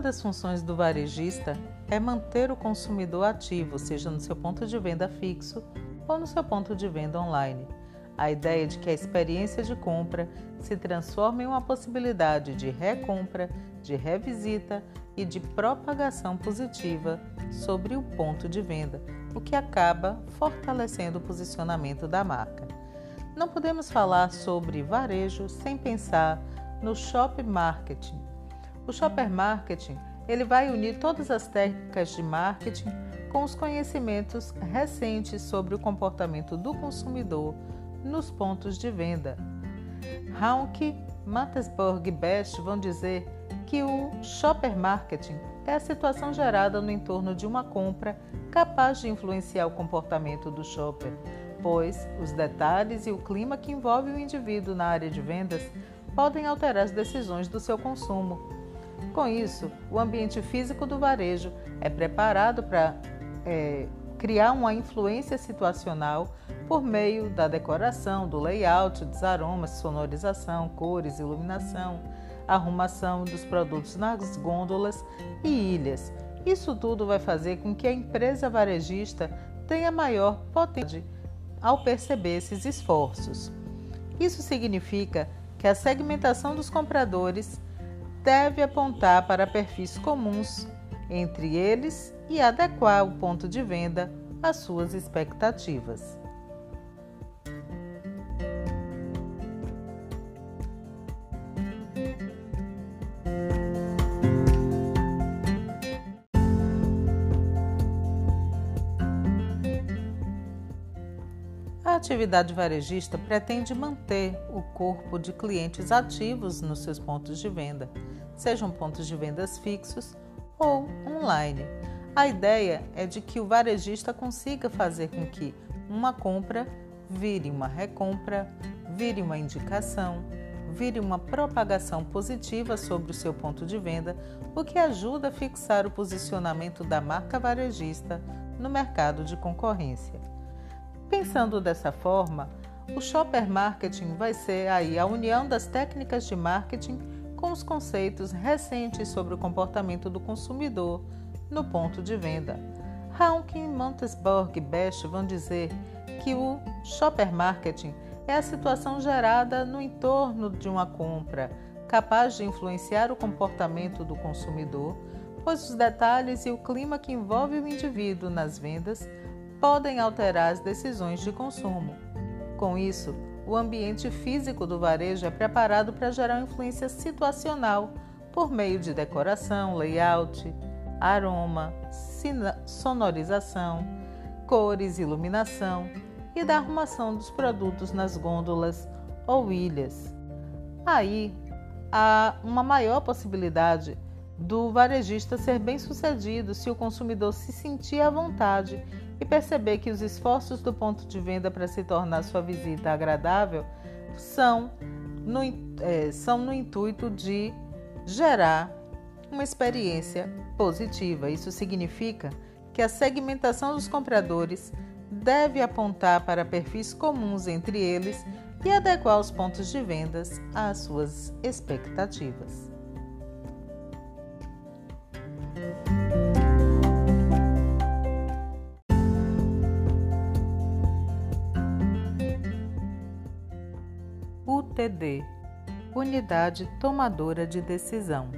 Uma das funções do varejista é manter o consumidor ativo, seja no seu ponto de venda fixo ou no seu ponto de venda online. A ideia de que a experiência de compra se transforma em uma possibilidade de recompra, de revisita e de propagação positiva sobre o ponto de venda, o que acaba fortalecendo o posicionamento da marca. Não podemos falar sobre varejo sem pensar no shop marketing. O shopper marketing ele vai unir todas as técnicas de marketing com os conhecimentos recentes sobre o comportamento do consumidor nos pontos de venda. Haunke, Mattesburg e Best vão dizer que o shopper marketing é a situação gerada no entorno de uma compra capaz de influenciar o comportamento do shopper, pois os detalhes e o clima que envolve o indivíduo na área de vendas podem alterar as decisões do seu consumo. Com isso, o ambiente físico do varejo é preparado para é, criar uma influência situacional por meio da decoração, do layout, dos aromas, sonorização, cores, iluminação, arrumação dos produtos nas gôndolas e ilhas. Isso tudo vai fazer com que a empresa varejista tenha maior potência ao perceber esses esforços. Isso significa que a segmentação dos compradores deve apontar para perfis comuns entre eles e adequar o ponto de venda às suas expectativas. A atividade varejista pretende manter o corpo de clientes ativos nos seus pontos de venda, sejam pontos de vendas fixos ou online. A ideia é de que o varejista consiga fazer com que uma compra vire uma recompra, vire uma indicação, vire uma propagação positiva sobre o seu ponto de venda, o que ajuda a fixar o posicionamento da marca varejista no mercado de concorrência. Pensando dessa forma, o shopper marketing vai ser aí a união das técnicas de marketing com os conceitos recentes sobre o comportamento do consumidor no ponto de venda. Hawking, Montesborg e Best vão dizer que o shopper marketing é a situação gerada no entorno de uma compra, capaz de influenciar o comportamento do consumidor, pois os detalhes e o clima que envolve o indivíduo nas vendas podem alterar as decisões de consumo. Com isso, o ambiente físico do varejo é preparado para gerar influência situacional por meio de decoração, layout, aroma, sonorização, cores, iluminação e da arrumação dos produtos nas gôndolas ou ilhas. Aí há uma maior possibilidade do varejista ser bem sucedido se o consumidor se sentir à vontade e perceber que os esforços do ponto de venda para se tornar sua visita agradável são no, é, são no intuito de gerar uma experiência positiva. Isso significa que a segmentação dos compradores deve apontar para perfis comuns entre eles e adequar os pontos de vendas às suas expectativas. UTD Unidade Tomadora de Decisão.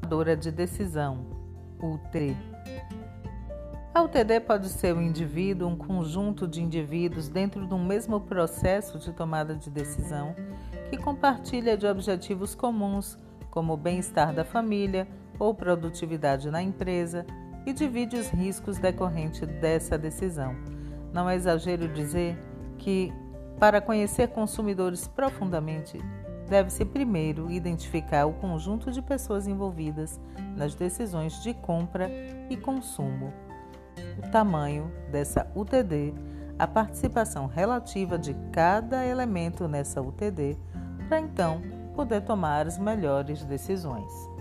Tomadora de Decisão UT a UTD pode ser um indivíduo, um conjunto de indivíduos dentro de um mesmo processo de tomada de decisão que compartilha de objetivos comuns, como o bem-estar da família, ou produtividade na empresa e divide os riscos decorrentes dessa decisão. Não é exagero dizer que, para conhecer consumidores profundamente, deve-se primeiro identificar o conjunto de pessoas envolvidas nas decisões de compra e consumo, o tamanho dessa UTD, a participação relativa de cada elemento nessa UTD, para então poder tomar as melhores decisões.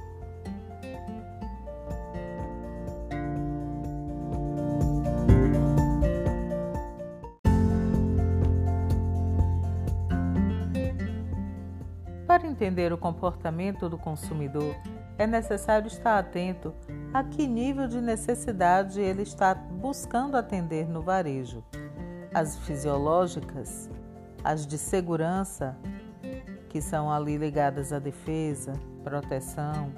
Entender o comportamento do consumidor, é necessário estar atento a que nível de necessidade ele está buscando atender no varejo. As fisiológicas, as de segurança, que são ali ligadas à defesa, proteção,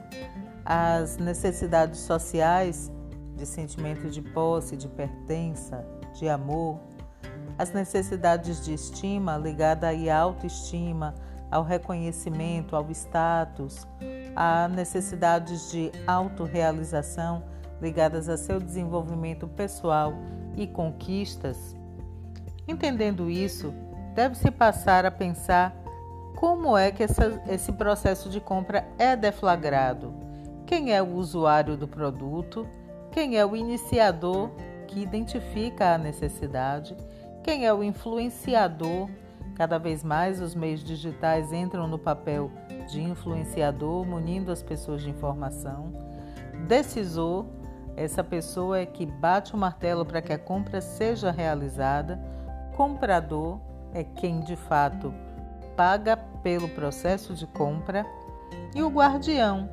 as necessidades sociais de sentimento de posse, de pertença, de amor, as necessidades de estima ligada à autoestima, ao reconhecimento, ao status, a necessidades de autorrealização ligadas a seu desenvolvimento pessoal e conquistas. Entendendo isso, deve-se passar a pensar como é que essa, esse processo de compra é deflagrado, quem é o usuário do produto, quem é o iniciador que identifica a necessidade, quem é o influenciador. Cada vez mais os meios digitais entram no papel de influenciador, munindo as pessoas de informação. Decisor, essa pessoa é que bate o martelo para que a compra seja realizada. Comprador é quem de fato paga pelo processo de compra. E o guardião,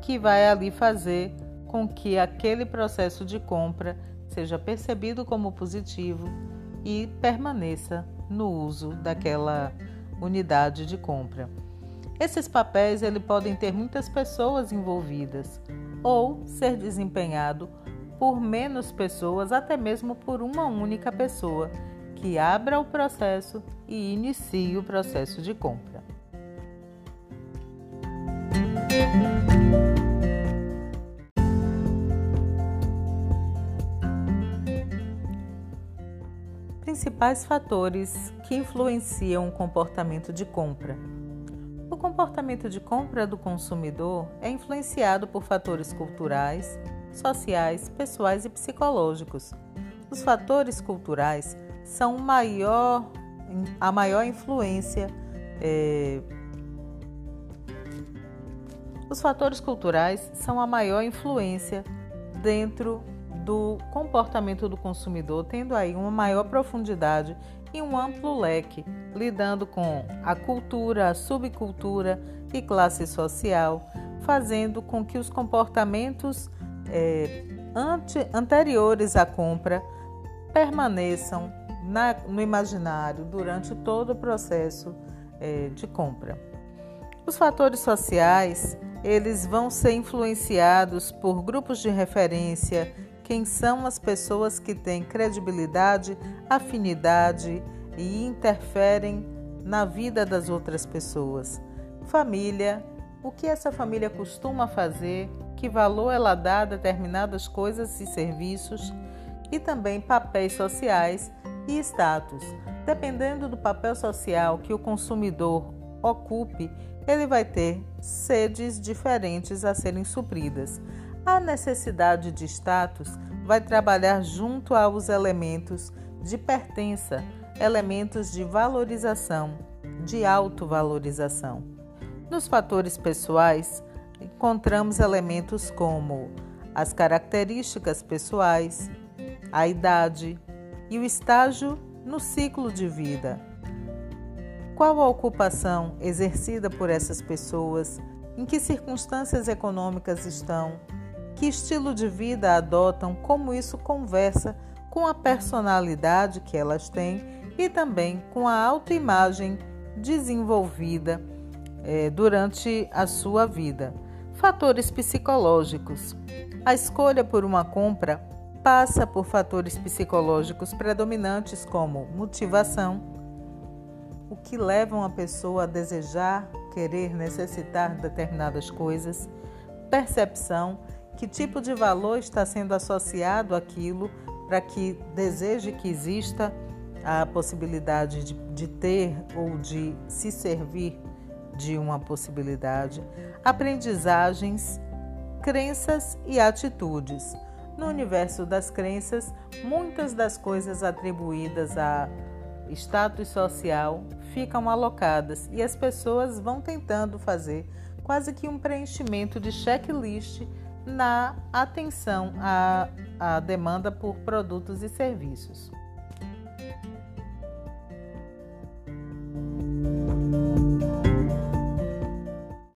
que vai ali fazer com que aquele processo de compra seja percebido como positivo e permaneça no uso daquela unidade de compra. Esses papéis ele podem ter muitas pessoas envolvidas ou ser desempenhado por menos pessoas, até mesmo por uma única pessoa que abra o processo e inicie o processo de compra. Principais fatores que influenciam o comportamento de compra. O comportamento de compra do consumidor é influenciado por fatores culturais, sociais, pessoais e psicológicos. Os fatores culturais são maior, a maior influência. É, os fatores culturais são a maior influência dentro do comportamento do consumidor, tendo aí uma maior profundidade e um amplo leque, lidando com a cultura, a subcultura e classe social, fazendo com que os comportamentos é, ante, anteriores à compra permaneçam na, no imaginário durante todo o processo é, de compra. Os fatores sociais eles vão ser influenciados por grupos de referência, quem são as pessoas que têm credibilidade, afinidade e interferem na vida das outras pessoas. Família, o que essa família costuma fazer, que valor ela dá a determinadas coisas e serviços, e também papéis sociais e status. Dependendo do papel social que o consumidor ocupe, ele vai ter sedes diferentes a serem supridas. A necessidade de status vai trabalhar junto aos elementos de pertença, elementos de valorização, de autovalorização. Nos fatores pessoais, encontramos elementos como as características pessoais, a idade, e o estágio no ciclo de vida. Qual a ocupação exercida por essas pessoas? Em que circunstâncias econômicas estão? Que estilo de vida adotam? Como isso conversa com a personalidade que elas têm e também com a autoimagem desenvolvida eh, durante a sua vida? Fatores psicológicos. A escolha por uma compra passa por fatores psicológicos predominantes como motivação, o que levam a pessoa a desejar, querer, necessitar determinadas coisas, percepção, que tipo de valor está sendo associado àquilo para que deseje que exista a possibilidade de, de ter ou de se servir de uma possibilidade, aprendizagens, crenças e atitudes. No universo das crenças, muitas das coisas atribuídas a status social ficam alocadas e as pessoas vão tentando fazer quase que um preenchimento de checklist na atenção à, à demanda por produtos e serviços.